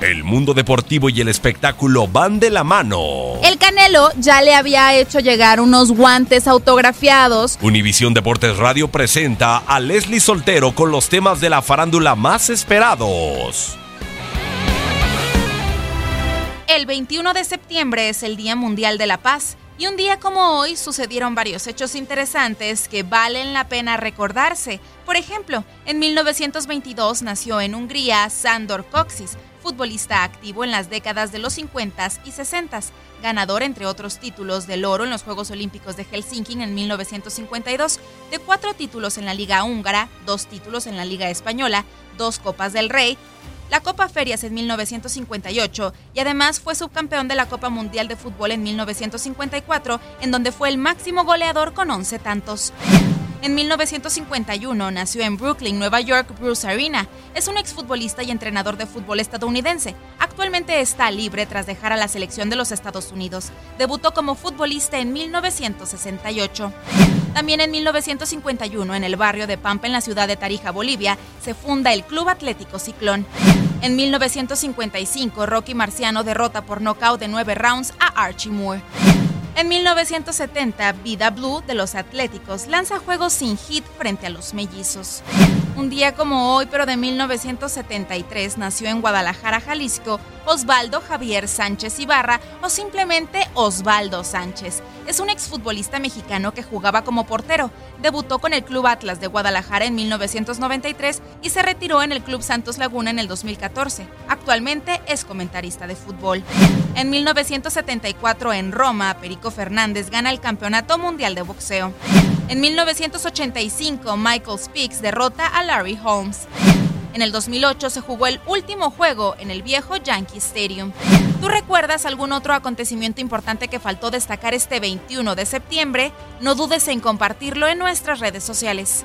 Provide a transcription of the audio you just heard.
El mundo deportivo y el espectáculo van de la mano. El Canelo ya le había hecho llegar unos guantes autografiados. Univisión Deportes Radio presenta a Leslie Soltero con los temas de la farándula más esperados. El 21 de septiembre es el Día Mundial de la Paz. Y un día como hoy sucedieron varios hechos interesantes que valen la pena recordarse. Por ejemplo, en 1922 nació en Hungría Sándor Kocsis, futbolista activo en las décadas de los 50 y 60, ganador entre otros títulos del oro en los Juegos Olímpicos de Helsinki en 1952, de cuatro títulos en la Liga Húngara, dos títulos en la Liga Española, dos Copas del Rey, la Copa Ferias en 1958 y además fue subcampeón de la Copa Mundial de Fútbol en 1954, en donde fue el máximo goleador con 11 tantos. En 1951 nació en Brooklyn, Nueva York, Bruce Arena. Es un exfutbolista y entrenador de fútbol estadounidense. Actualmente está libre tras dejar a la selección de los Estados Unidos. Debutó como futbolista en 1968. También en 1951, en el barrio de Pampa, en la ciudad de Tarija, Bolivia, se funda el Club Atlético Ciclón. En 1955, Rocky Marciano derrota por nocaut de nueve rounds a Archie Moore. En 1970, Vida Blue de los Atléticos lanza juegos sin hit frente a los mellizos. Un día como hoy, pero de 1973, nació en Guadalajara, Jalisco, Osvaldo Javier Sánchez Ibarra o simplemente Osvaldo Sánchez. Es un exfutbolista mexicano que jugaba como portero. Debutó con el Club Atlas de Guadalajara en 1993 y se retiró en el Club Santos Laguna en el 2014. Actualmente es comentarista de fútbol. En 1974 en Roma, Perico Fernández gana el Campeonato Mundial de Boxeo. En 1985, Michael Speaks derrota a Larry Holmes. En el 2008 se jugó el último juego en el viejo Yankee Stadium. ¿Tú recuerdas algún otro acontecimiento importante que faltó destacar este 21 de septiembre? No dudes en compartirlo en nuestras redes sociales.